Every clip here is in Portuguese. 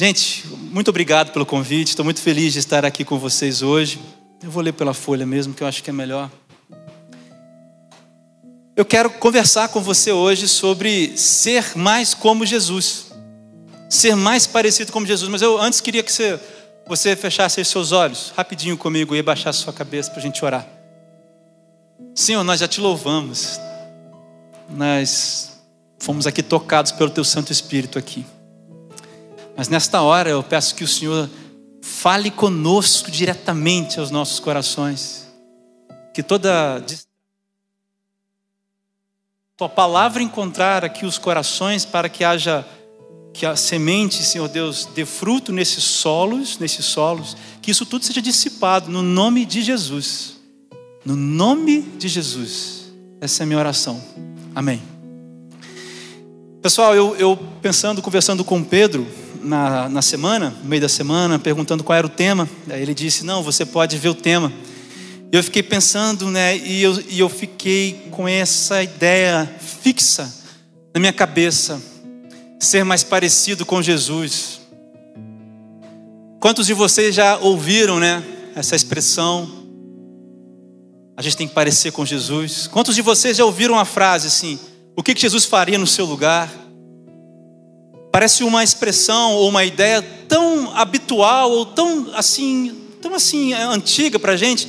Gente, muito obrigado pelo convite. Estou muito feliz de estar aqui com vocês hoje. Eu vou ler pela folha mesmo, que eu acho que é melhor. Eu quero conversar com você hoje sobre ser mais como Jesus. Ser mais parecido como Jesus. Mas eu antes queria que você, você fechasse seus olhos rapidinho comigo e abaixasse sua cabeça para a gente orar. Senhor, nós já te louvamos. Nós fomos aqui tocados pelo Teu Santo Espírito aqui. Mas nesta hora eu peço que o Senhor fale conosco diretamente aos nossos corações. Que toda tua palavra encontrar aqui os corações para que haja que a semente, Senhor Deus, dê fruto nesses solos, nesses solos, que isso tudo seja dissipado no nome de Jesus. No nome de Jesus. Essa é a minha oração. Amém. Pessoal, eu, eu pensando, conversando com Pedro, na, na semana, no meio da semana, perguntando qual era o tema. Aí ele disse: Não, você pode ver o tema. Eu fiquei pensando, né? E eu, e eu fiquei com essa ideia fixa na minha cabeça: ser mais parecido com Jesus. Quantos de vocês já ouviram, né? Essa expressão? A gente tem que parecer com Jesus. Quantos de vocês já ouviram a frase assim? O que Jesus faria no seu lugar? Parece uma expressão ou uma ideia tão habitual ou tão assim, tão assim antiga para a gente.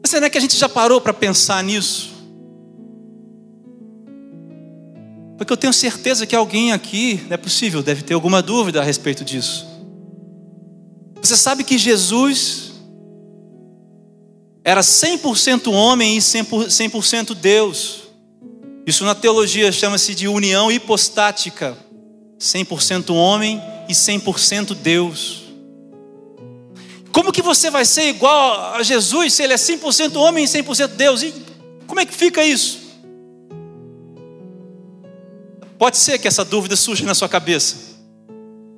Mas será que a gente já parou para pensar nisso? Porque eu tenho certeza que alguém aqui, não é possível, deve ter alguma dúvida a respeito disso. Você sabe que Jesus era 100% homem e 100% Deus. Isso na teologia chama-se de união hipostática. 100% homem e 100% Deus. Como que você vai ser igual a Jesus se ele é 100% homem e 100% Deus? E como é que fica isso? Pode ser que essa dúvida surja na sua cabeça,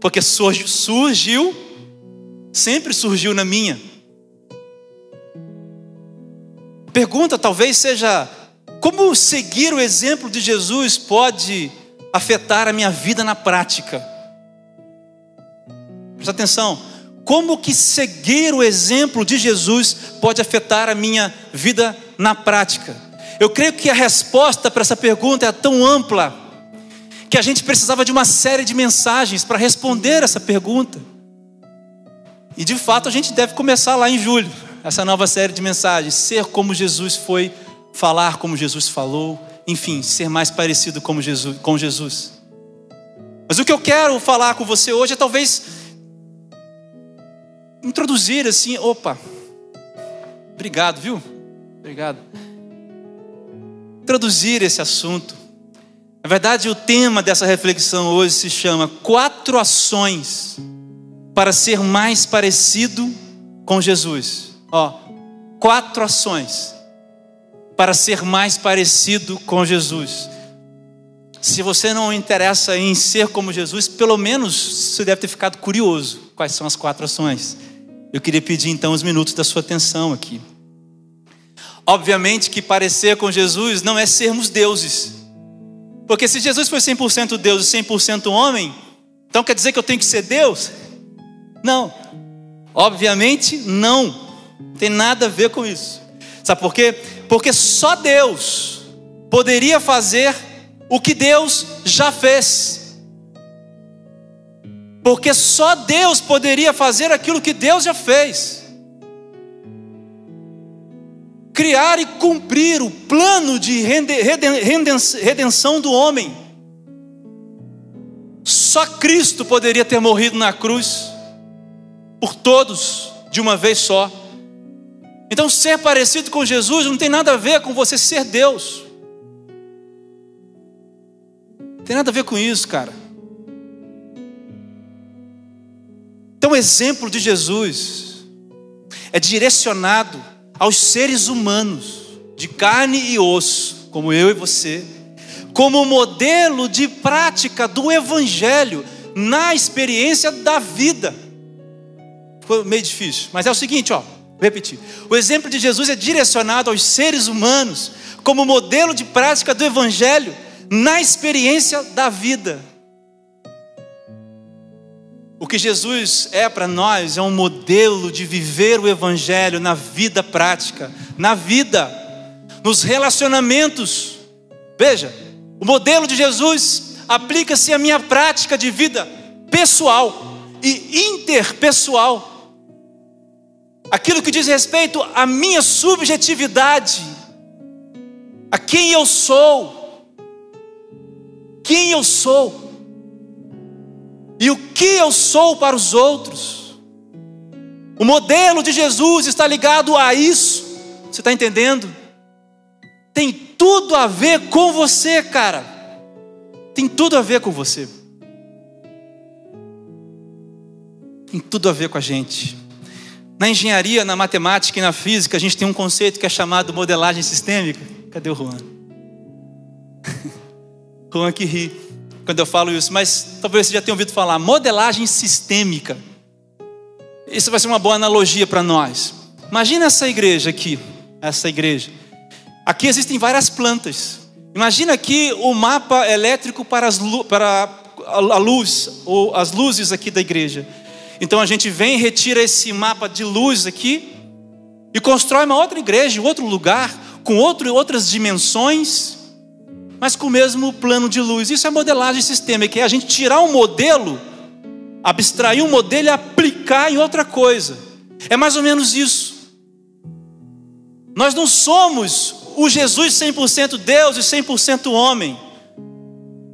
porque surgiu, surgiu sempre surgiu na minha. Pergunta talvez seja: como seguir o exemplo de Jesus pode afetar a minha vida na prática. Presta atenção. Como que seguir o exemplo de Jesus pode afetar a minha vida na prática? Eu creio que a resposta para essa pergunta é tão ampla que a gente precisava de uma série de mensagens para responder essa pergunta. E de fato a gente deve começar lá em julho, essa nova série de mensagens, ser como Jesus foi, falar como Jesus falou, enfim, ser mais parecido com Jesus, com Jesus. Mas o que eu quero falar com você hoje é talvez introduzir assim, opa, obrigado, viu? Obrigado. Introduzir esse assunto. Na verdade, o tema dessa reflexão hoje se chama Quatro Ações para Ser Mais Parecido com Jesus. Ó, quatro ações para ser mais parecido com Jesus. Se você não interessa em ser como Jesus, pelo menos você deve ter ficado curioso quais são as quatro ações. Eu queria pedir então os minutos da sua atenção aqui. Obviamente que parecer com Jesus não é sermos deuses. Porque se Jesus foi 100% Deus e 100% homem, então quer dizer que eu tenho que ser Deus? Não. Obviamente não. Não tem nada a ver com isso. Sabe por quê? Porque só Deus poderia fazer o que Deus já fez. Porque só Deus poderia fazer aquilo que Deus já fez. Criar e cumprir o plano de redenção do homem. Só Cristo poderia ter morrido na cruz por todos de uma vez só. Então, ser parecido com Jesus não tem nada a ver com você ser Deus. Tem nada a ver com isso, cara. Então, o exemplo de Jesus é direcionado aos seres humanos, de carne e osso, como eu e você, como modelo de prática do Evangelho na experiência da vida. Ficou meio difícil, mas é o seguinte, ó. Vou repetir. O exemplo de Jesus é direcionado aos seres humanos como modelo de prática do Evangelho na experiência da vida. O que Jesus é para nós é um modelo de viver o Evangelho na vida prática, na vida, nos relacionamentos. Veja, o modelo de Jesus aplica-se à minha prática de vida pessoal e interpessoal. Aquilo que diz respeito à minha subjetividade, a quem eu sou, quem eu sou e o que eu sou para os outros. O modelo de Jesus está ligado a isso. Você está entendendo? Tem tudo a ver com você, cara. Tem tudo a ver com você. Tem tudo a ver com a gente. Na engenharia, na matemática e na física, a gente tem um conceito que é chamado modelagem sistêmica. Cadê o Juan? Juan que ri quando eu falo isso, mas talvez você já tenha ouvido falar, modelagem sistêmica. Isso vai ser uma boa analogia para nós. Imagina essa igreja aqui, essa igreja. Aqui existem várias plantas. Imagina aqui o mapa elétrico para, as, para a luz, ou as luzes aqui da igreja. Então a gente vem, retira esse mapa de luz aqui e constrói uma outra igreja, outro lugar, com outro, outras dimensões mas com o mesmo plano de luz. Isso é modelagem sistêmica, é a gente tirar um modelo, abstrair um modelo e aplicar em outra coisa. É mais ou menos isso. Nós não somos o Jesus 100% Deus e 100% homem.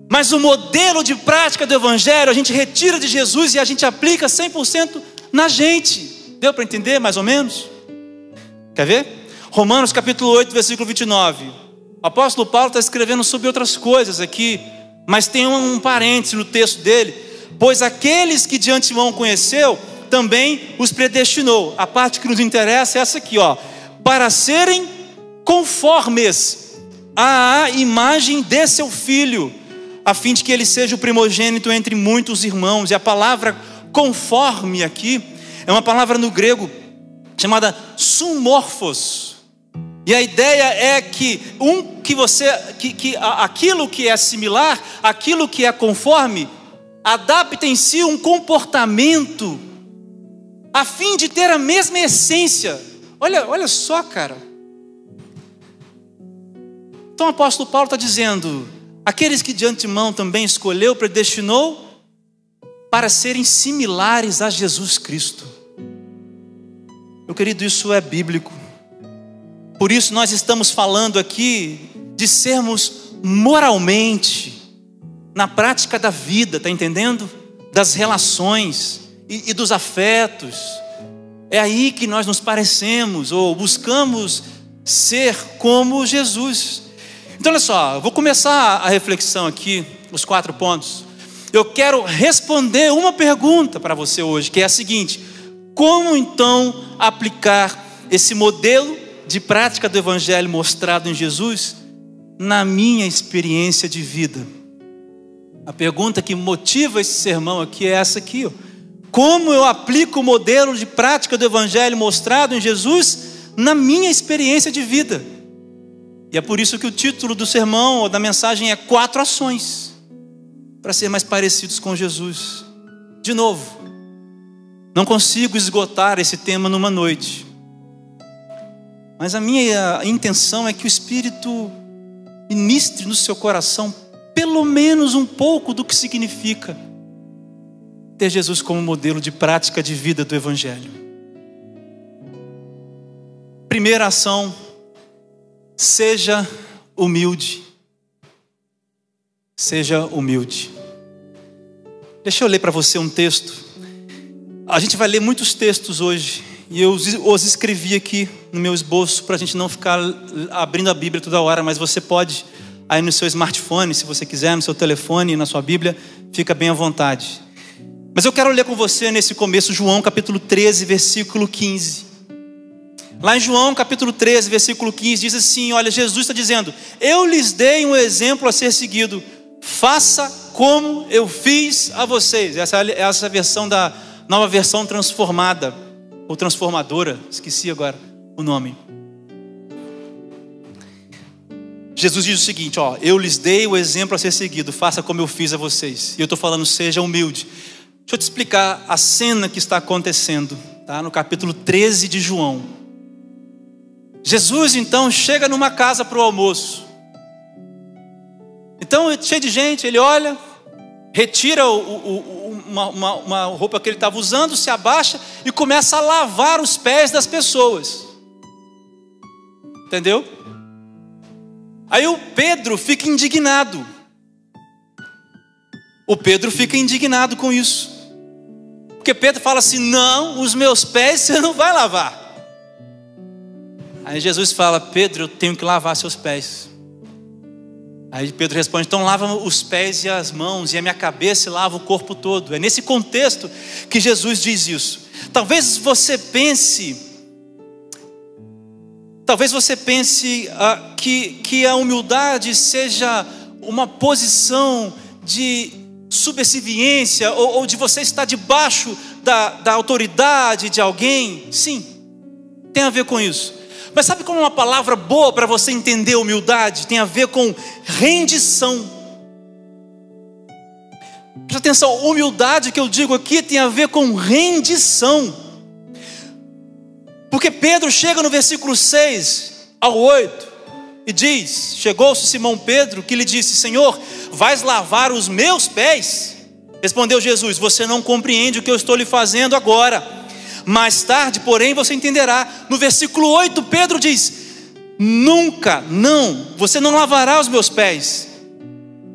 Mas o modelo de prática do Evangelho a gente retira de Jesus e a gente aplica 100% na gente. Deu para entender mais ou menos? Quer ver? Romanos capítulo 8, versículo 29. O apóstolo Paulo está escrevendo sobre outras coisas aqui, mas tem um, um parêntese no texto dele. Pois aqueles que de antemão conheceu, também os predestinou. A parte que nos interessa é essa aqui, ó. Para serem conformes à imagem de seu filho, a fim de que ele seja o primogênito entre muitos irmãos. E a palavra conforme aqui é uma palavra no grego chamada sumorphos e a ideia é que um que você que, que aquilo que é similar, aquilo que é conforme, adapta em si um comportamento a fim de ter a mesma essência. Olha, olha só, cara. Então o apóstolo Paulo está dizendo: aqueles que de antemão também escolheu, predestinou para serem similares a Jesus Cristo. Meu querido, isso é bíblico. Por isso nós estamos falando aqui de sermos moralmente, na prática da vida, está entendendo? Das relações e, e dos afetos. É aí que nós nos parecemos ou buscamos ser como Jesus. Então, olha só, eu vou começar a reflexão aqui, os quatro pontos. Eu quero responder uma pergunta para você hoje, que é a seguinte: como então aplicar esse modelo de prática do Evangelho mostrado em Jesus na minha experiência de vida. A pergunta que motiva esse sermão aqui é essa aqui: ó. como eu aplico o modelo de prática do Evangelho mostrado em Jesus na minha experiência de vida? E é por isso que o título do sermão ou da mensagem é Quatro Ações para ser mais parecidos com Jesus. De novo, não consigo esgotar esse tema numa noite. Mas a minha intenção é que o Espírito ministre no seu coração pelo menos um pouco do que significa ter Jesus como modelo de prática de vida do Evangelho. Primeira ação, seja humilde. Seja humilde. Deixa eu ler para você um texto. A gente vai ler muitos textos hoje e eu os escrevi aqui no meu esboço para a gente não ficar abrindo a Bíblia toda hora, mas você pode, aí no seu smartphone, se você quiser, no seu telefone, na sua Bíblia, fica bem à vontade. Mas eu quero ler com você nesse começo, João capítulo 13, versículo 15. Lá em João capítulo 13, versículo 15, diz assim: Olha, Jesus está dizendo: Eu lhes dei um exemplo a ser seguido, faça como eu fiz a vocês. Essa é essa versão da nova versão transformada ou transformadora, esqueci agora o nome. Jesus diz o seguinte: ó, eu lhes dei o exemplo a ser seguido, faça como eu fiz a vocês. E eu estou falando, seja humilde. Deixa eu te explicar a cena que está acontecendo, tá? No capítulo 13 de João. Jesus então chega numa casa para o almoço. Então, cheio de gente, ele olha, retira o, o, uma, uma, uma roupa que ele estava usando, se abaixa e começa a lavar os pés das pessoas. Entendeu? Aí o Pedro fica indignado. O Pedro fica indignado com isso. Porque Pedro fala assim: Não, os meus pés você não vai lavar. Aí Jesus fala: Pedro, eu tenho que lavar seus pés. Aí Pedro responde: Então lava os pés e as mãos e a minha cabeça e lava o corpo todo. É nesse contexto que Jesus diz isso. Talvez você pense, talvez você pense ah, que, que a humildade seja uma posição de subserviência ou, ou de você estar debaixo da, da autoridade de alguém. Sim, tem a ver com isso. Mas sabe como uma palavra boa para você entender humildade tem a ver com rendição? Presta atenção, humildade que eu digo aqui tem a ver com rendição. Porque Pedro chega no versículo 6 ao 8 e diz: Chegou-se Simão Pedro que lhe disse: Senhor, vais lavar os meus pés? Respondeu Jesus: Você não compreende o que eu estou lhe fazendo agora mais tarde, porém, você entenderá. No versículo 8, Pedro diz: Nunca, não, você não lavará os meus pés.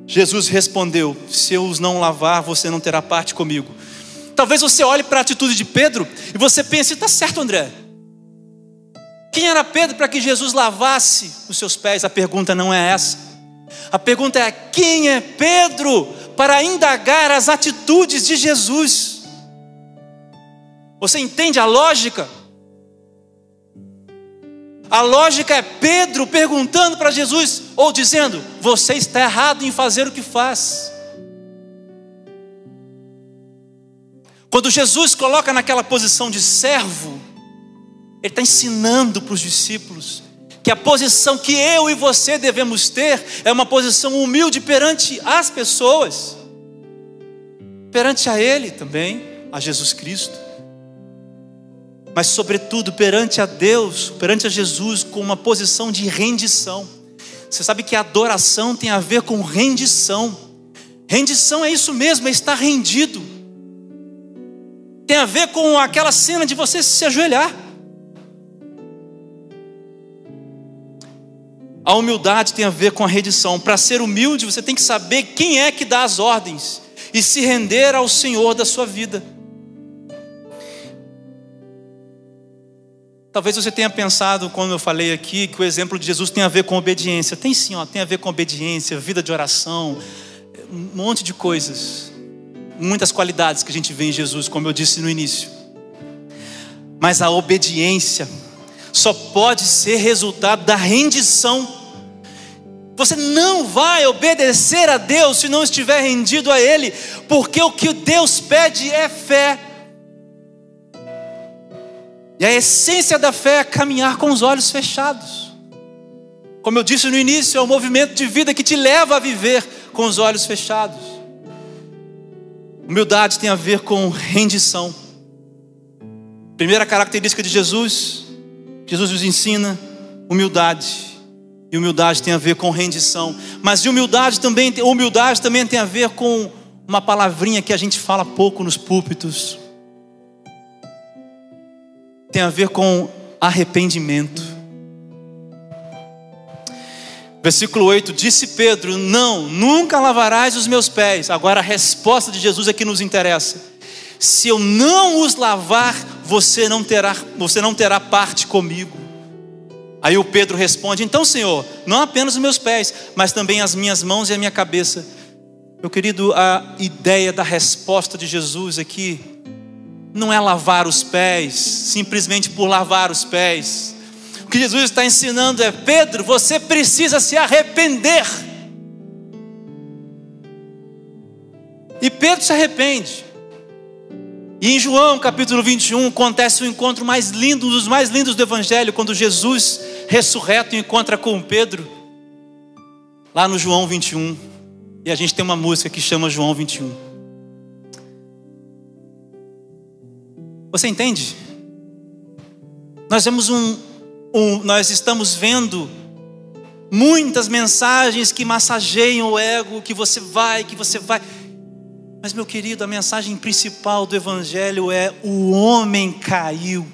Jesus respondeu: Se eu os não lavar, você não terá parte comigo. Talvez você olhe para a atitude de Pedro e você pense: está certo, André. Quem era Pedro para que Jesus lavasse os seus pés? A pergunta não é essa. A pergunta é: quem é Pedro para indagar as atitudes de Jesus? Você entende a lógica? A lógica é Pedro perguntando para Jesus, ou dizendo: Você está errado em fazer o que faz. Quando Jesus coloca naquela posição de servo, Ele está ensinando para os discípulos que a posição que eu e você devemos ter é uma posição humilde perante as pessoas, perante a Ele também, a Jesus Cristo mas, sobretudo, perante a Deus, perante a Jesus, com uma posição de rendição. Você sabe que adoração tem a ver com rendição. Rendição é isso mesmo, é estar rendido. Tem a ver com aquela cena de você se ajoelhar. A humildade tem a ver com a rendição. Para ser humilde, você tem que saber quem é que dá as ordens e se render ao Senhor da sua vida. Talvez você tenha pensado, quando eu falei aqui, que o exemplo de Jesus tem a ver com obediência. Tem sim, ó, tem a ver com obediência, vida de oração, um monte de coisas. Muitas qualidades que a gente vê em Jesus, como eu disse no início. Mas a obediência só pode ser resultado da rendição. Você não vai obedecer a Deus se não estiver rendido a Ele, porque o que Deus pede é fé. E a essência da fé é caminhar com os olhos fechados. Como eu disse no início, é um movimento de vida que te leva a viver com os olhos fechados. Humildade tem a ver com rendição. Primeira característica de Jesus, Jesus nos ensina humildade. E humildade tem a ver com rendição. Mas de humildade também, humildade também tem a ver com uma palavrinha que a gente fala pouco nos púlpitos tem a ver com arrependimento. Versículo 8: Disse Pedro: Não, nunca lavarás os meus pés. Agora a resposta de Jesus é que nos interessa. Se eu não os lavar, você não terá, você não terá parte comigo. Aí o Pedro responde: Então, Senhor, não apenas os meus pés, mas também as minhas mãos e a minha cabeça. Meu querido, a ideia da resposta de Jesus aqui não é lavar os pés, simplesmente por lavar os pés. O que Jesus está ensinando é: Pedro, você precisa se arrepender. E Pedro se arrepende. E em João capítulo 21 acontece o encontro mais lindo, um dos mais lindos do Evangelho, quando Jesus ressurreto encontra com Pedro, lá no João 21. E a gente tem uma música que chama João 21. Você entende? Nós vemos um, um, nós estamos vendo muitas mensagens que massageiam o ego, que você vai, que você vai. Mas meu querido, a mensagem principal do evangelho é o homem caiu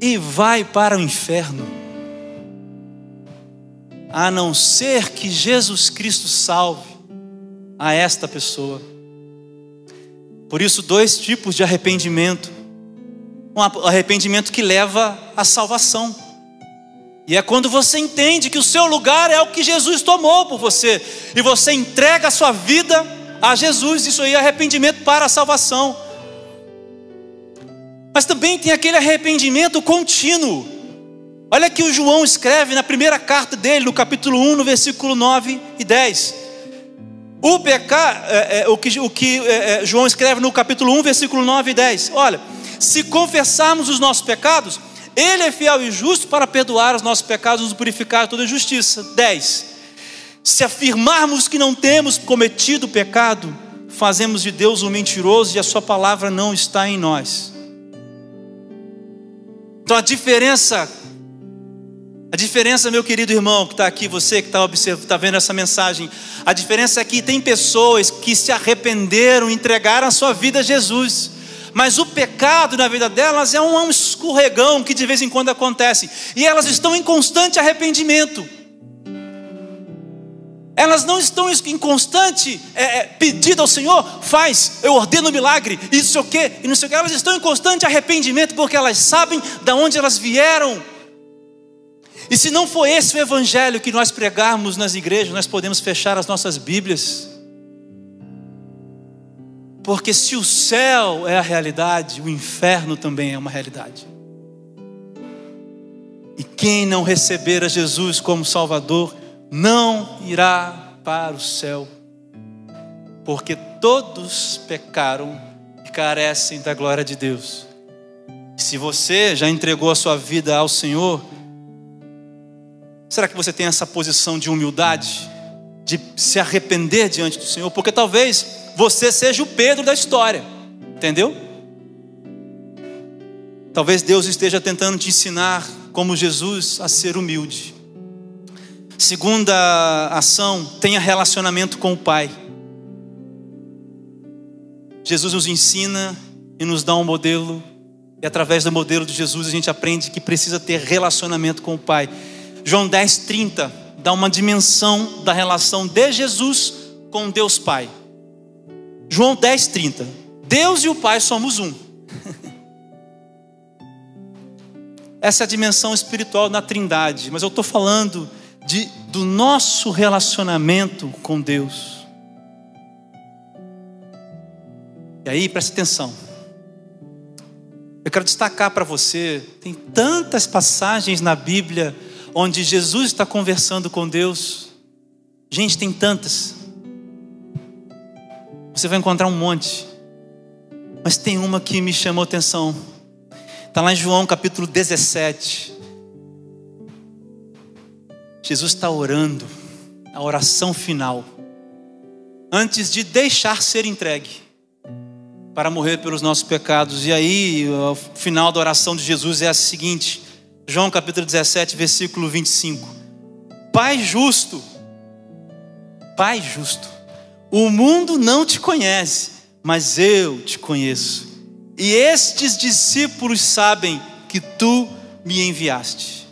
e vai para o inferno. A não ser que Jesus Cristo salve a esta pessoa. Por isso, dois tipos de arrependimento um arrependimento que leva à salvação. E é quando você entende que o seu lugar é o que Jesus tomou por você, e você entrega a sua vida a Jesus, isso aí é arrependimento para a salvação. Mas também tem aquele arrependimento contínuo. Olha que o João escreve na primeira carta dele, no capítulo 1, no versículo 9 e 10. O pecado, é, é, o que, o que é, é João escreve no capítulo 1, versículo 9 e 10. Olha, se confessarmos os nossos pecados, Ele é fiel e justo para perdoar os nossos pecados e nos purificar de toda justiça. 10. Se afirmarmos que não temos cometido pecado, fazemos de Deus um mentiroso e a Sua palavra não está em nós. Então a diferença, a diferença, meu querido irmão que está aqui, você que está está vendo essa mensagem, a diferença é que tem pessoas que se arrependeram, entregaram a sua vida a Jesus mas o pecado na vida delas é um, escorregão que de vez em quando acontece, e elas estão em constante arrependimento. Elas não estão em constante é, é, pedido ao Senhor, faz, eu ordeno o milagre, isso o quê, e não sei o que. Elas estão em constante arrependimento porque elas sabem de onde elas vieram. E se não for esse o evangelho que nós pregarmos nas igrejas, nós podemos fechar as nossas Bíblias porque se o céu é a realidade, o inferno também é uma realidade. E quem não receber a Jesus como Salvador, não irá para o céu. Porque todos pecaram e carecem da glória de Deus. Se você já entregou a sua vida ao Senhor, será que você tem essa posição de humildade, de se arrepender diante do Senhor? Porque talvez você seja o Pedro da história, entendeu? Talvez Deus esteja tentando te ensinar, como Jesus, a ser humilde. Segunda ação, tenha relacionamento com o Pai. Jesus nos ensina e nos dá um modelo, e através do modelo de Jesus a gente aprende que precisa ter relacionamento com o Pai. João 10, 30 dá uma dimensão da relação de Jesus com Deus Pai. João 10, 30. Deus e o Pai somos um. Essa é a dimensão espiritual na Trindade, mas eu estou falando de, do nosso relacionamento com Deus. E aí, preste atenção. Eu quero destacar para você: tem tantas passagens na Bíblia onde Jesus está conversando com Deus. Gente, tem tantas. Você vai encontrar um monte. Mas tem uma que me chamou atenção. Está lá em João capítulo 17. Jesus está orando, a oração final, antes de deixar ser entregue para morrer pelos nossos pecados. E aí, o final da oração de Jesus é a seguinte: João capítulo 17, versículo 25. Pai justo, Pai justo, o mundo não te conhece, mas eu te conheço. E estes discípulos sabem que tu me enviaste.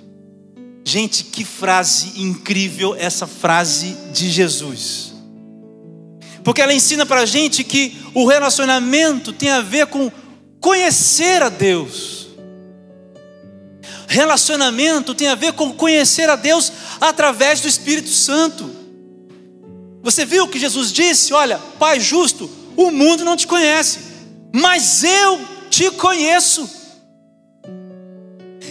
Gente, que frase incrível essa frase de Jesus. Porque ela ensina para a gente que o relacionamento tem a ver com conhecer a Deus. Relacionamento tem a ver com conhecer a Deus através do Espírito Santo. Você viu o que Jesus disse? Olha, Pai justo, o mundo não te conhece, mas eu te conheço.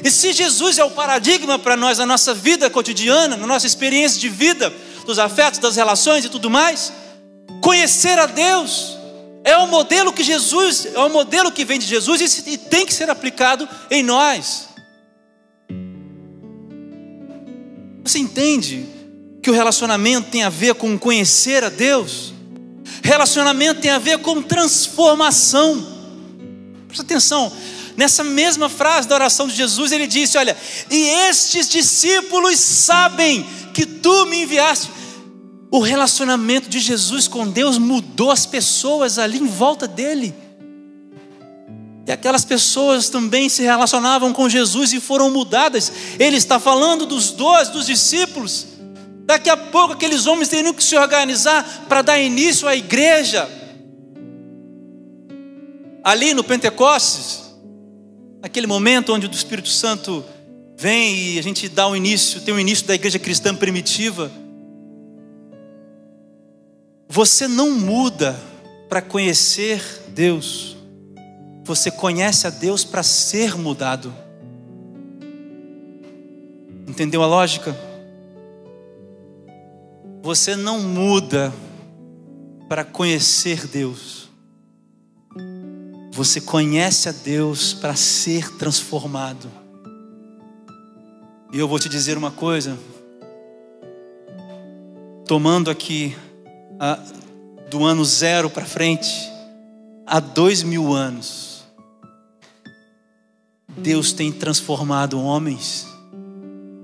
E se Jesus é o paradigma para nós na nossa vida cotidiana, na nossa experiência de vida, dos afetos, das relações e tudo mais, conhecer a Deus é o modelo que Jesus, é o modelo que vem de Jesus e tem que ser aplicado em nós. Você entende que o relacionamento tem a ver com conhecer a Deus. Relacionamento tem a ver com transformação. Presta atenção, nessa mesma frase da oração de Jesus, ele disse: Olha, e estes discípulos sabem que tu me enviaste. O relacionamento de Jesus com Deus mudou as pessoas ali em volta dele. E aquelas pessoas também se relacionavam com Jesus e foram mudadas. Ele está falando dos dois, dos discípulos. Daqui a pouco aqueles homens teriam que se organizar para dar início à igreja. Ali no Pentecostes, aquele momento onde o Espírito Santo vem e a gente dá o início, tem o início da igreja cristã primitiva. Você não muda para conhecer Deus. Você conhece a Deus para ser mudado. Entendeu a lógica? Você não muda para conhecer Deus. Você conhece a Deus para ser transformado. E eu vou te dizer uma coisa. Tomando aqui a, do ano zero para frente, há dois mil anos, Deus tem transformado homens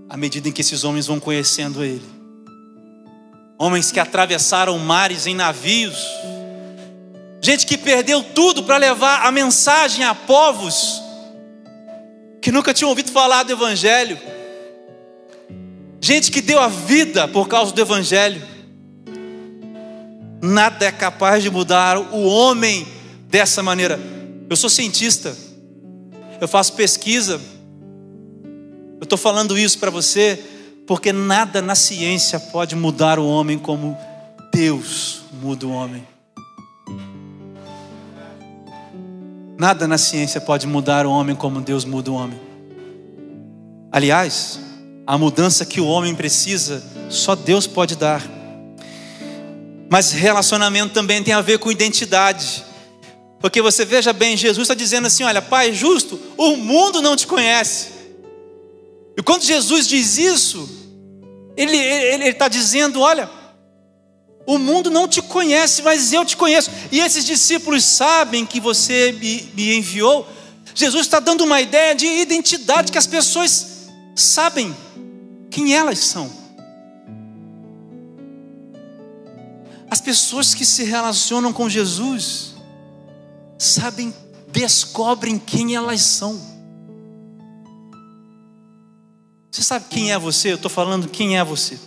à medida em que esses homens vão conhecendo Ele. Homens que atravessaram mares em navios, gente que perdeu tudo para levar a mensagem a povos que nunca tinham ouvido falar do Evangelho, gente que deu a vida por causa do Evangelho. Nada é capaz de mudar o homem dessa maneira. Eu sou cientista eu faço pesquisa. Eu estou falando isso para você porque nada na ciência pode mudar o homem como Deus muda o homem. Nada na ciência pode mudar o homem como Deus muda o homem. Aliás, a mudança que o homem precisa, só Deus pode dar. Mas relacionamento também tem a ver com identidade. Porque você veja bem, Jesus está dizendo assim: olha, Pai justo, o mundo não te conhece. E quando Jesus diz isso, ele está dizendo: olha, o mundo não te conhece, mas eu te conheço. E esses discípulos sabem que você me, me enviou. Jesus está dando uma ideia de identidade que as pessoas sabem quem elas são. As pessoas que se relacionam com Jesus sabem, descobrem quem elas são. Você sabe quem é você? Eu estou falando quem é você.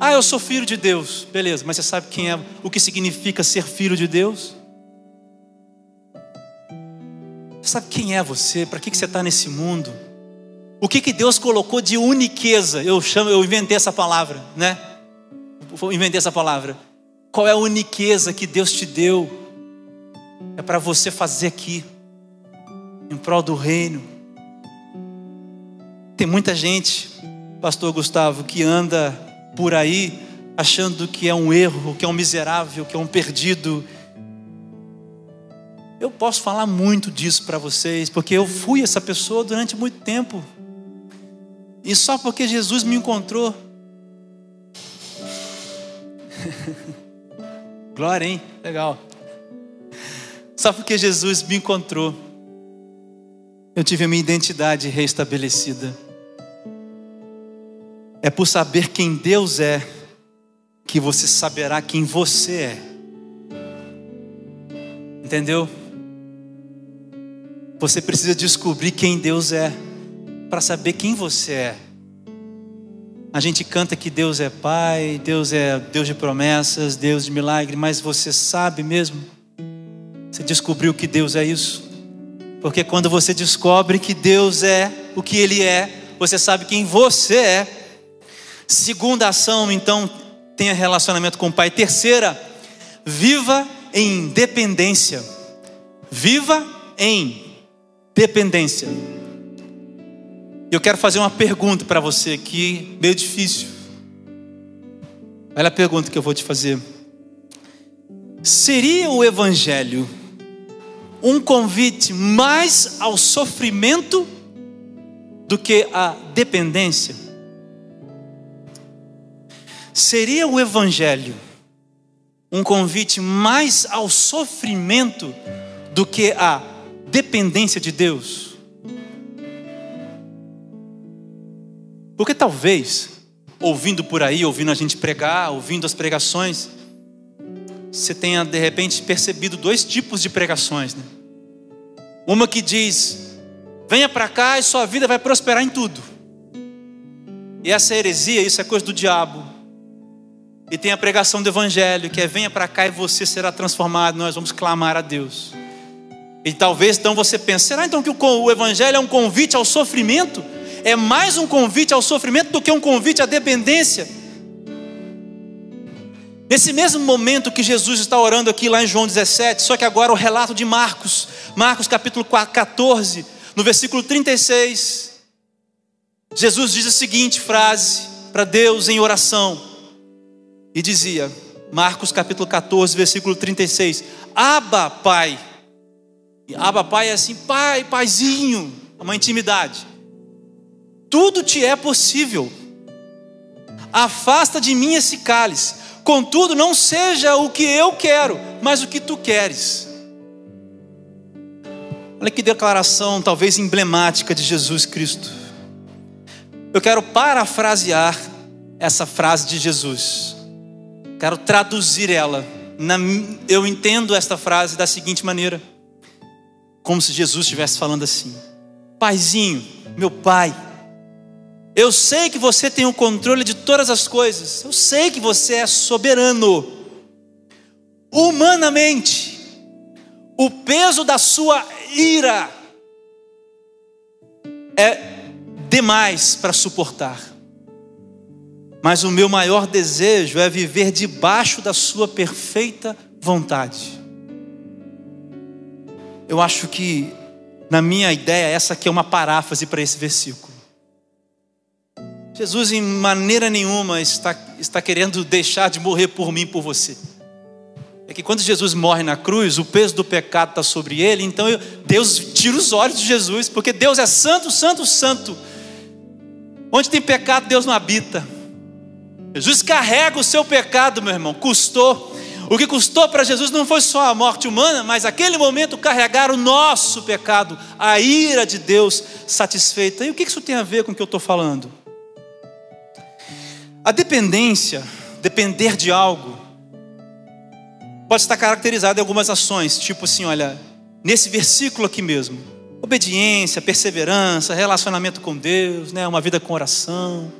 Ah, eu sou filho de Deus. Beleza, mas você sabe quem é, o que significa ser filho de Deus? Você sabe quem é você? Para que, que você está nesse mundo? O que, que Deus colocou de uniqueza? Eu chamo, eu inventei essa palavra, né? Eu inventei essa palavra. Qual é a uniqueza que Deus te deu? É para você fazer aqui, em prol do reino. Tem muita gente, Pastor Gustavo, que anda por aí achando que é um erro, que é um miserável, que é um perdido. Eu posso falar muito disso para vocês, porque eu fui essa pessoa durante muito tempo. E só porque Jesus me encontrou. Glória, hein? Legal. Só porque Jesus me encontrou, eu tive a minha identidade restabelecida. É por saber quem Deus é que você saberá quem você é. Entendeu? Você precisa descobrir quem Deus é para saber quem você é. A gente canta que Deus é Pai, Deus é Deus de promessas, Deus de milagre, mas você sabe mesmo? Você descobriu que Deus é isso? Porque quando você descobre que Deus é o que Ele é, você sabe quem você é. Segunda ação, então, tenha relacionamento com o Pai. Terceira, viva em dependência. Viva em dependência. Eu quero fazer uma pergunta para você aqui, meio difícil. Olha a pergunta que eu vou te fazer. Seria o Evangelho um convite mais ao sofrimento do que à dependência? Seria o Evangelho um convite mais ao sofrimento do que à dependência de Deus? Porque talvez, ouvindo por aí, ouvindo a gente pregar, ouvindo as pregações, você tenha de repente percebido dois tipos de pregações. Né? Uma que diz: venha para cá e sua vida vai prosperar em tudo. E essa heresia, isso é coisa do diabo. E tem a pregação do evangelho, que é venha para cá e você será transformado, nós vamos clamar a Deus. E talvez então você pense, será então que o evangelho é um convite ao sofrimento? É mais um convite ao sofrimento do que um convite à dependência? Nesse mesmo momento que Jesus está orando aqui lá em João 17, só que agora o relato de Marcos, Marcos capítulo 14, no versículo 36, Jesus diz a seguinte frase para Deus em oração, e dizia, Marcos capítulo 14, versículo 36, Aba, Pai. E Aba, Pai é assim, Pai, Paizinho, é uma intimidade. Tudo te é possível. Afasta de mim esse cálice. Contudo, não seja o que eu quero, mas o que tu queres. Olha que declaração, talvez emblemática de Jesus Cristo. Eu quero parafrasear essa frase de Jesus. Quero traduzir ela. eu entendo esta frase da seguinte maneira: como se Jesus estivesse falando assim: Paizinho, meu pai, eu sei que você tem o controle de todas as coisas. Eu sei que você é soberano. Humanamente, o peso da sua ira é demais para suportar. Mas o meu maior desejo é viver debaixo da sua perfeita vontade. Eu acho que, na minha ideia, essa aqui é uma paráfrase para esse versículo. Jesus, em maneira nenhuma, está, está querendo deixar de morrer por mim, por você. É que quando Jesus morre na cruz, o peso do pecado está sobre ele, então eu, Deus tira os olhos de Jesus, porque Deus é santo, santo, santo. Onde tem pecado, Deus não habita. Jesus carrega o seu pecado, meu irmão, custou. O que custou para Jesus não foi só a morte humana, mas aquele momento carregar o nosso pecado, a ira de Deus satisfeita. E o que isso tem a ver com o que eu estou falando? A dependência, depender de algo, pode estar caracterizado em algumas ações, tipo assim, olha, nesse versículo aqui mesmo, obediência, perseverança, relacionamento com Deus, né, uma vida com oração,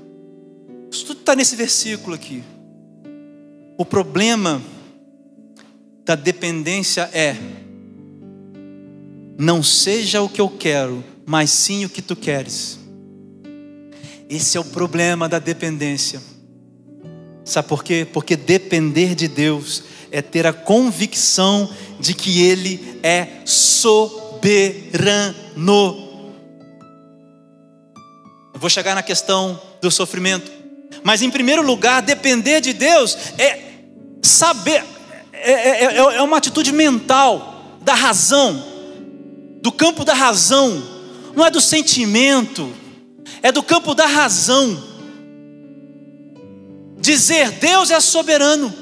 isso tudo está nesse versículo aqui. O problema da dependência é: não seja o que eu quero, mas sim o que tu queres. Esse é o problema da dependência. Sabe por quê? Porque depender de Deus é ter a convicção de que Ele é soberano. Eu vou chegar na questão do sofrimento, mas em primeiro lugar, depender de Deus é saber, é, é, é, é uma atitude mental, da razão, do campo da razão, não é do sentimento, é do campo da razão. Dizer Deus é soberano.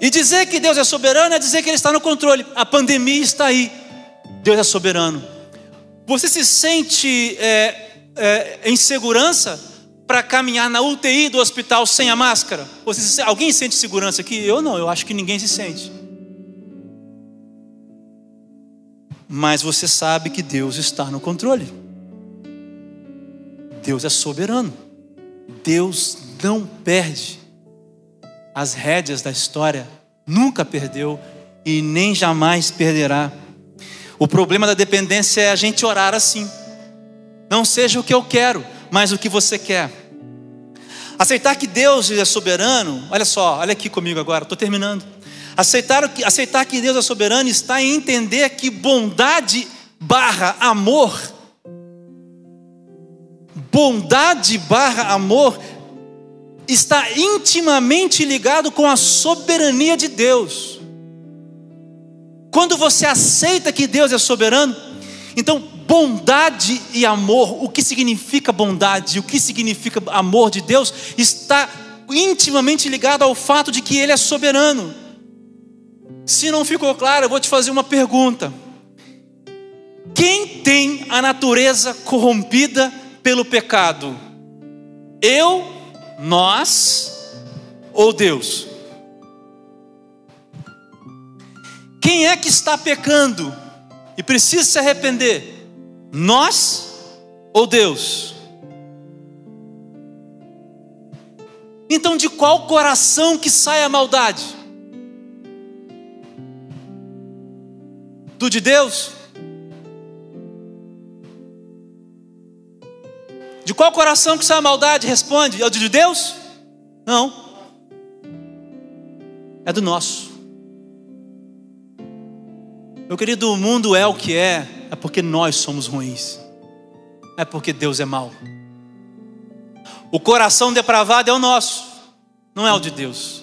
E dizer que Deus é soberano é dizer que Ele está no controle. A pandemia está aí. Deus é soberano. Você se sente é, é, em segurança para caminhar na UTI do hospital sem a máscara? Você, alguém sente segurança aqui? Eu não, eu acho que ninguém se sente. Mas você sabe que Deus está no controle. Deus é soberano. Deus não perde as rédeas da história, nunca perdeu e nem jamais perderá. O problema da dependência é a gente orar assim. Não seja o que eu quero, mas o que você quer. Aceitar que Deus é soberano, olha só, olha aqui comigo agora, estou terminando. Aceitar, aceitar que Deus é soberano está em entender que bondade barra amor bondade barra amor está intimamente ligado com a soberania de Deus. Quando você aceita que Deus é soberano, então bondade e amor, o que significa bondade, o que significa amor de Deus, está intimamente ligado ao fato de que Ele é soberano. Se não ficou claro, eu vou te fazer uma pergunta. Quem tem a natureza corrompida pelo pecado? Eu, nós ou Deus? Quem é que está pecando e precisa se arrepender? Nós ou Deus? Então, de qual coração que sai a maldade? Do de Deus? De qual coração que sai a maldade? Responde: é o de Deus? Não. É do nosso. Meu querido, o mundo é o que é, é porque nós somos ruins. É porque Deus é mau. O coração depravado é o nosso, não é o de Deus.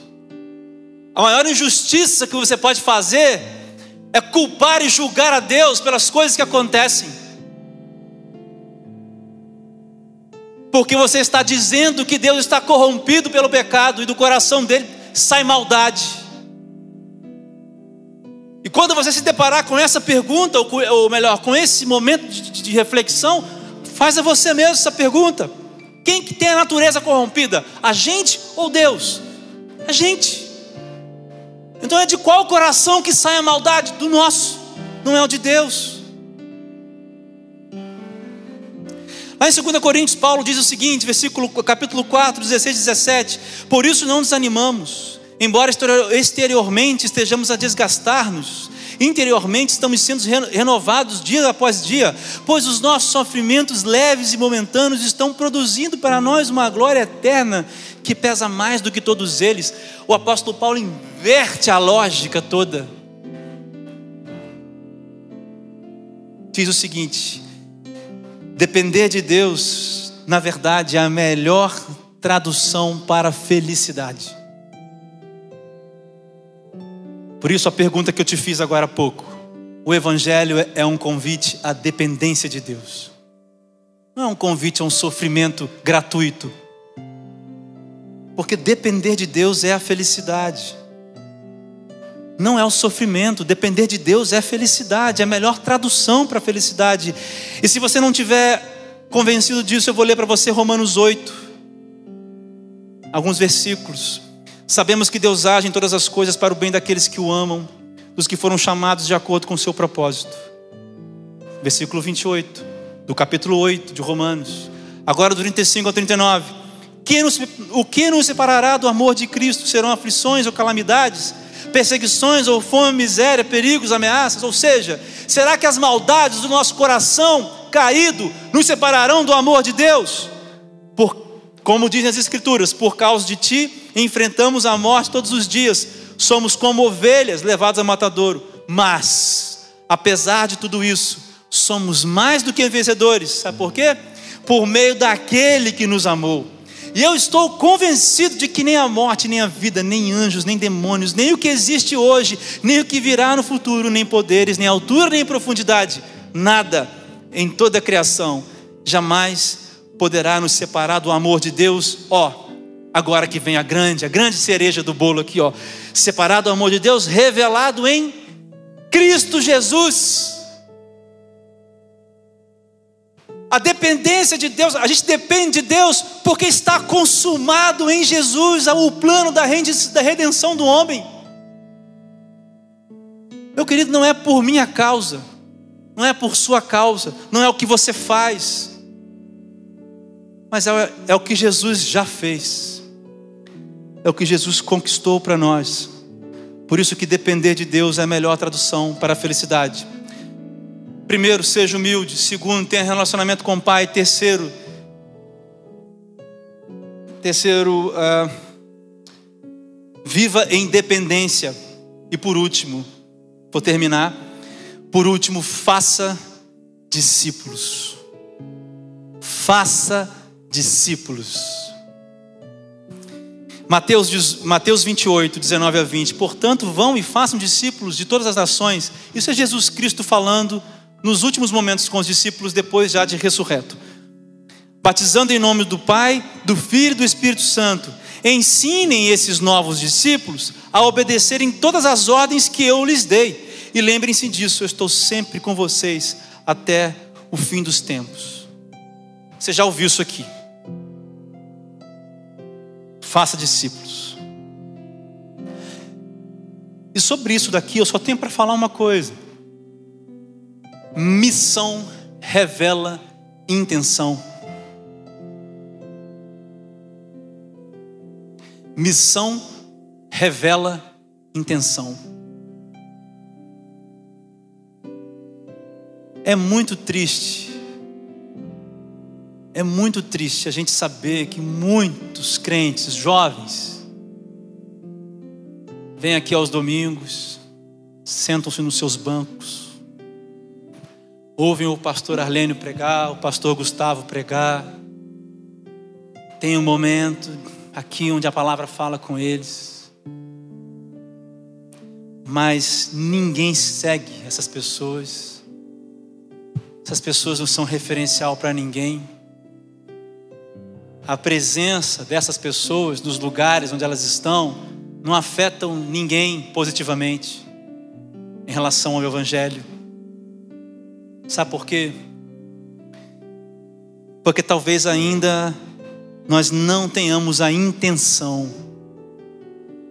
A maior injustiça que você pode fazer é culpar e julgar a Deus pelas coisas que acontecem. Porque você está dizendo que Deus está corrompido pelo pecado e do coração dele sai maldade. E quando você se deparar com essa pergunta, ou melhor, com esse momento de, de reflexão, faz a você mesmo essa pergunta: quem que tem a natureza corrompida? A gente ou Deus? A gente. Então é de qual coração que sai a maldade? Do nosso, não é o de Deus. Lá em 2 Coríntios, Paulo diz o seguinte, versículo, capítulo 4, 16 e 17: Por isso não desanimamos, embora exteriormente estejamos a desgastar-nos, interiormente estamos sendo renovados dia após dia, pois os nossos sofrimentos leves e momentâneos estão produzindo para nós uma glória eterna que pesa mais do que todos eles. O apóstolo Paulo inverte a lógica toda. Diz o seguinte: Depender de Deus, na verdade, é a melhor tradução para felicidade. Por isso, a pergunta que eu te fiz agora há pouco: o Evangelho é um convite à dependência de Deus, não é um convite a um sofrimento gratuito, porque depender de Deus é a felicidade não é o sofrimento, depender de Deus é felicidade, é a melhor tradução para felicidade. E se você não tiver convencido disso, eu vou ler para você Romanos 8, alguns versículos. Sabemos que Deus age em todas as coisas para o bem daqueles que o amam, dos que foram chamados de acordo com o seu propósito. Versículo 28, do capítulo 8 de Romanos. Agora do 35 ao 39. o que nos separará do amor de Cristo? Serão aflições ou calamidades? Perseguições ou fome, miséria, perigos, ameaças? Ou seja, será que as maldades do nosso coração caído nos separarão do amor de Deus? Por, como dizem as Escrituras, por causa de ti enfrentamos a morte todos os dias, somos como ovelhas levadas a matadouro, mas, apesar de tudo isso, somos mais do que vencedores, sabe por quê? Por meio daquele que nos amou. E eu estou convencido de que nem a morte, nem a vida, nem anjos, nem demônios, nem o que existe hoje, nem o que virá no futuro, nem poderes, nem altura, nem profundidade, nada em toda a criação jamais poderá nos separar do amor de Deus. Ó, agora que vem a grande, a grande cereja do bolo aqui, ó, separado do amor de Deus, revelado em Cristo Jesus. A dependência de Deus, a gente depende de Deus porque está consumado em Jesus o plano da redenção do homem. Meu querido, não é por minha causa, não é por sua causa, não é o que você faz, mas é, é o que Jesus já fez, é o que Jesus conquistou para nós. Por isso que depender de Deus é a melhor tradução para a felicidade. Primeiro, seja humilde. Segundo, tenha relacionamento com o Pai. Terceiro, terceiro, uh, viva em dependência. E por último, vou terminar. Por último, faça discípulos. Faça discípulos. Mateus, Mateus 28, 19 a 20. Portanto, vão e façam discípulos de todas as nações. Isso é Jesus Cristo falando nos últimos momentos com os discípulos, depois já de ressurreto. batizando em nome do Pai, do Filho e do Espírito Santo. Ensinem esses novos discípulos a obedecerem todas as ordens que eu lhes dei. E lembrem-se disso, eu estou sempre com vocês até o fim dos tempos. Você já ouviu isso aqui? Faça discípulos. E sobre isso daqui eu só tenho para falar uma coisa. Missão revela intenção. Missão revela intenção. É muito triste, é muito triste a gente saber que muitos crentes, jovens, vêm aqui aos domingos, sentam-se nos seus bancos, ouvem o pastor Arlênio pregar, o pastor Gustavo pregar, tem um momento aqui onde a palavra fala com eles. Mas ninguém segue essas pessoas. Essas pessoas não são referencial para ninguém. A presença dessas pessoas nos lugares onde elas estão não afetam ninguém positivamente em relação ao Evangelho. Sabe por quê? Porque talvez ainda nós não tenhamos a intenção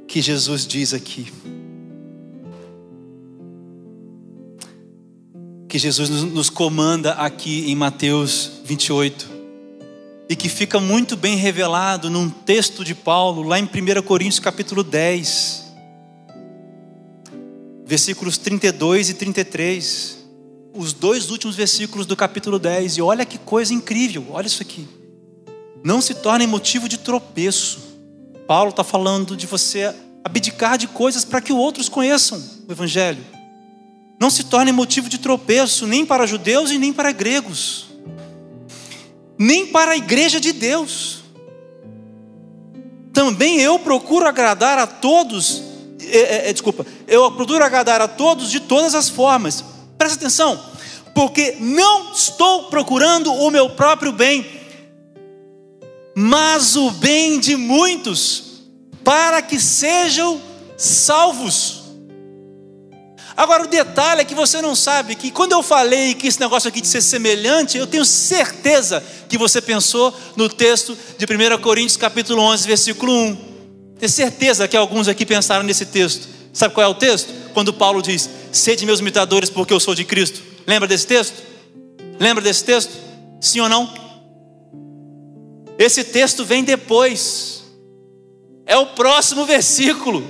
que Jesus diz aqui. Que Jesus nos comanda aqui em Mateus 28. E que fica muito bem revelado num texto de Paulo, lá em 1 Coríntios capítulo 10, versículos 32 e 33. Os dois últimos versículos do capítulo 10. E olha que coisa incrível, olha isso aqui não se tornem motivo de tropeço. Paulo está falando de você abdicar de coisas para que outros conheçam o Evangelho. Não se tornem motivo de tropeço nem para judeus e nem para gregos, nem para a igreja de Deus. Também eu procuro agradar a todos, é, é, é desculpa, eu procuro agradar a todos de todas as formas. Presta atenção, porque não estou procurando o meu próprio bem, mas o bem de muitos, para que sejam salvos. Agora, o detalhe é que você não sabe que quando eu falei que esse negócio aqui de ser semelhante, eu tenho certeza que você pensou no texto de 1 Coríntios, capítulo 11, versículo 1. Tenho certeza que alguns aqui pensaram nesse texto. Sabe qual é o texto? Quando Paulo diz: Sede meus imitadores, porque eu sou de Cristo. Lembra desse texto? Lembra desse texto? Sim ou não? Esse texto vem depois, é o próximo versículo.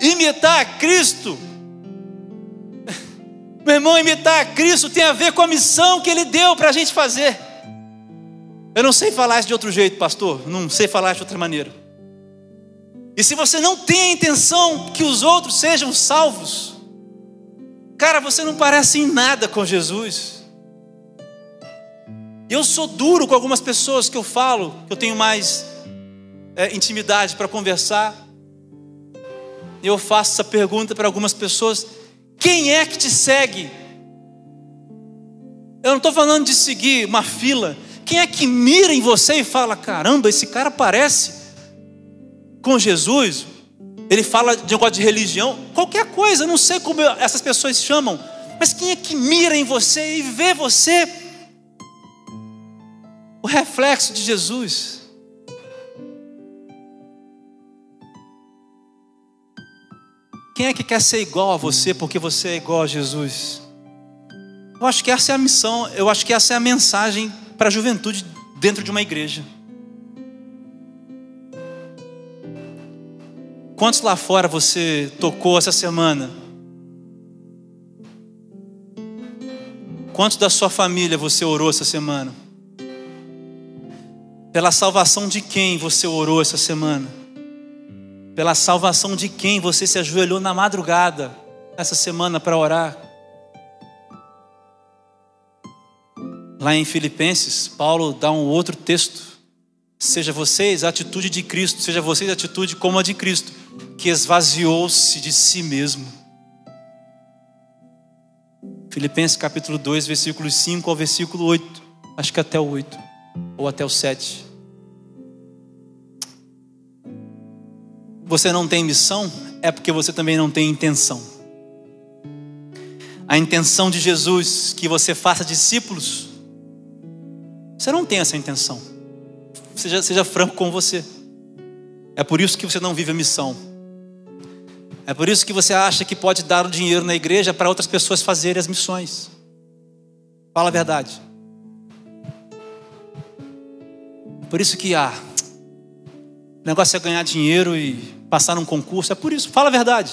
Imitar a Cristo, meu irmão, imitar a Cristo tem a ver com a missão que Ele deu para a gente fazer. Eu não sei falar isso de outro jeito, pastor, não sei falar de outra maneira. E se você não tem a intenção que os outros sejam salvos, cara, você não parece em nada com Jesus. Eu sou duro com algumas pessoas que eu falo, que eu tenho mais é, intimidade para conversar. Eu faço essa pergunta para algumas pessoas: quem é que te segue? Eu não estou falando de seguir uma fila. Quem é que mira em você e fala: caramba, esse cara parece com Jesus? Ele fala de negócio de religião, qualquer coisa, não sei como essas pessoas chamam, mas quem é que mira em você e vê você o reflexo de Jesus. Quem é que quer ser igual a você porque você é igual a Jesus? Eu acho que essa é a missão, eu acho que essa é a mensagem para a juventude dentro de uma igreja. Quantos lá fora você tocou essa semana? Quantos da sua família você orou essa semana? Pela salvação de quem você orou essa semana? Pela salvação de quem você se ajoelhou na madrugada essa semana para orar? Lá em Filipenses, Paulo dá um outro texto. Seja vocês a atitude de Cristo, seja vocês a atitude como a de Cristo, que esvaziou-se de si mesmo. Filipenses capítulo 2, versículos 5 ao versículo 8. Acho que até o 8, ou até o 7. Você não tem missão, é porque você também não tem intenção. A intenção de Jesus que você faça discípulos, você não tem essa intenção. Seja, seja franco com você. É por isso que você não vive a missão. É por isso que você acha que pode dar o dinheiro na igreja para outras pessoas fazerem as missões. Fala a verdade. Por isso que ah, o negócio é ganhar dinheiro e passar num concurso. É por isso. Fala a verdade.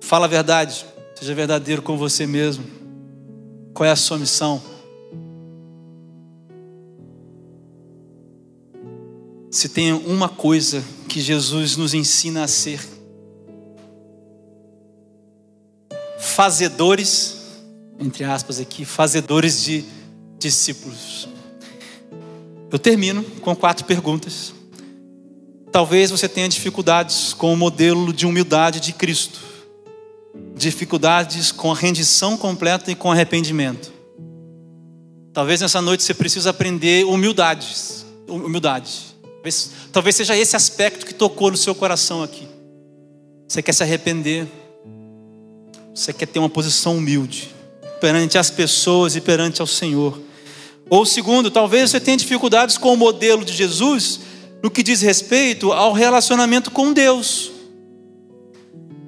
Fala a verdade. Seja verdadeiro com você mesmo. Qual é a sua missão? Se tem uma coisa que Jesus nos ensina a ser, fazedores, entre aspas aqui, fazedores de discípulos. Eu termino com quatro perguntas. Talvez você tenha dificuldades com o modelo de humildade de Cristo, dificuldades com a rendição completa e com arrependimento. Talvez nessa noite você precise aprender humildades, humildade. Talvez, talvez seja esse aspecto que tocou no seu coração aqui. Você quer se arrepender. Você quer ter uma posição humilde perante as pessoas e perante ao Senhor. Ou segundo, talvez você tenha dificuldades com o modelo de Jesus no que diz respeito ao relacionamento com Deus.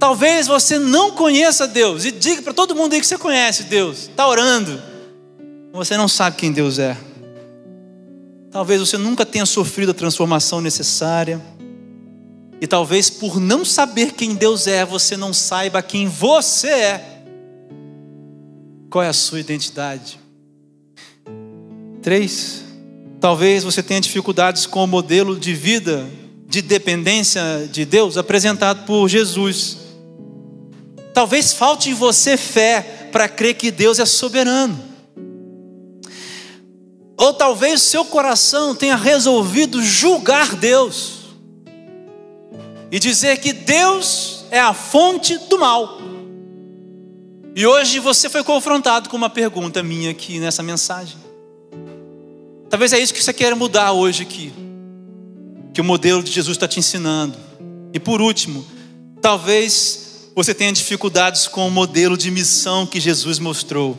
Talvez você não conheça Deus e diga para todo mundo aí que você conhece Deus, está orando, você não sabe quem Deus é. Talvez você nunca tenha sofrido a transformação necessária. E talvez por não saber quem Deus é, você não saiba quem você é. Qual é a sua identidade? Três, talvez você tenha dificuldades com o modelo de vida de dependência de Deus apresentado por Jesus. Talvez falte em você fé para crer que Deus é soberano. Ou talvez seu coração tenha resolvido julgar Deus e dizer que Deus é a fonte do mal. E hoje você foi confrontado com uma pergunta minha aqui nessa mensagem. Talvez é isso que você queira mudar hoje aqui. Que o modelo de Jesus está te ensinando. E por último, talvez você tenha dificuldades com o modelo de missão que Jesus mostrou.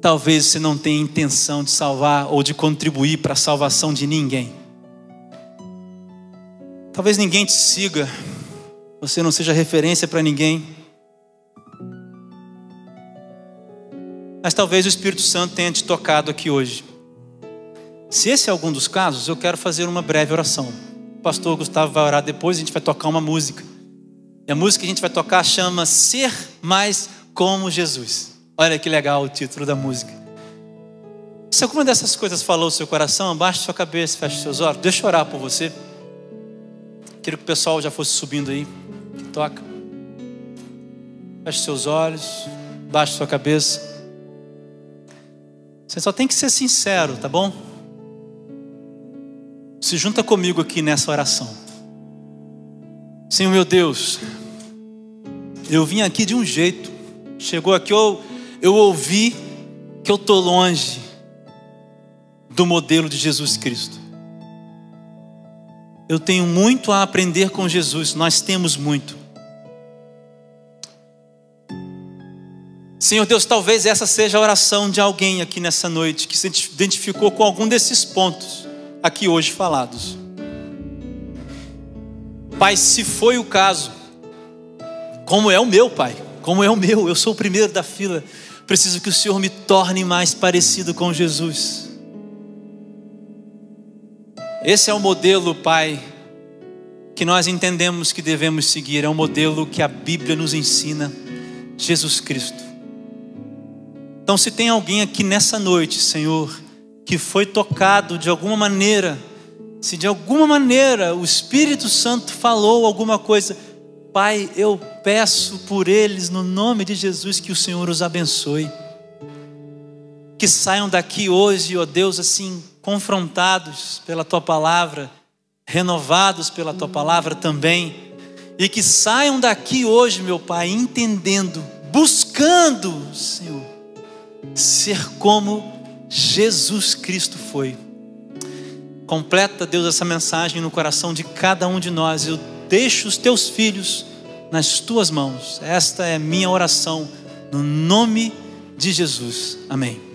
Talvez você não tenha intenção de salvar ou de contribuir para a salvação de ninguém. Talvez ninguém te siga, você não seja referência para ninguém. Mas talvez o Espírito Santo tenha te tocado aqui hoje. Se esse é algum dos casos, eu quero fazer uma breve oração. O pastor Gustavo vai orar depois, a gente vai tocar uma música. E a música que a gente vai tocar chama Ser Mais Como Jesus. Olha que legal o título da música. Se alguma dessas coisas falou no seu coração, abaixe sua cabeça, feche seus olhos. Deixa eu orar por você. Queria que o pessoal já fosse subindo aí. Toca. Feche seus olhos, baixe sua cabeça. Você só tem que ser sincero, tá bom? Se junta comigo aqui nessa oração. Senhor meu Deus, eu vim aqui de um jeito. Chegou aqui, eu eu ouvi que eu estou longe do modelo de Jesus Cristo. Eu tenho muito a aprender com Jesus, nós temos muito. Senhor Deus, talvez essa seja a oração de alguém aqui nessa noite que se identificou com algum desses pontos aqui hoje falados. Pai, se foi o caso, como é o meu, Pai, como é o meu, eu sou o primeiro da fila. Preciso que o Senhor me torne mais parecido com Jesus. Esse é o modelo, Pai, que nós entendemos que devemos seguir. É o modelo que a Bíblia nos ensina, Jesus Cristo. Então, se tem alguém aqui nessa noite, Senhor, que foi tocado de alguma maneira, se de alguma maneira o Espírito Santo falou alguma coisa, Pai, eu peço por eles, no nome de Jesus, que o Senhor os abençoe. Que saiam daqui hoje, ó Deus, assim, confrontados pela tua palavra, renovados pela tua palavra também, e que saiam daqui hoje, meu Pai, entendendo, buscando, Senhor, ser como Jesus Cristo foi. Completa, Deus, essa mensagem no coração de cada um de nós. Eu deixo os teus filhos nas tuas mãos. Esta é minha oração, no nome de Jesus. Amém.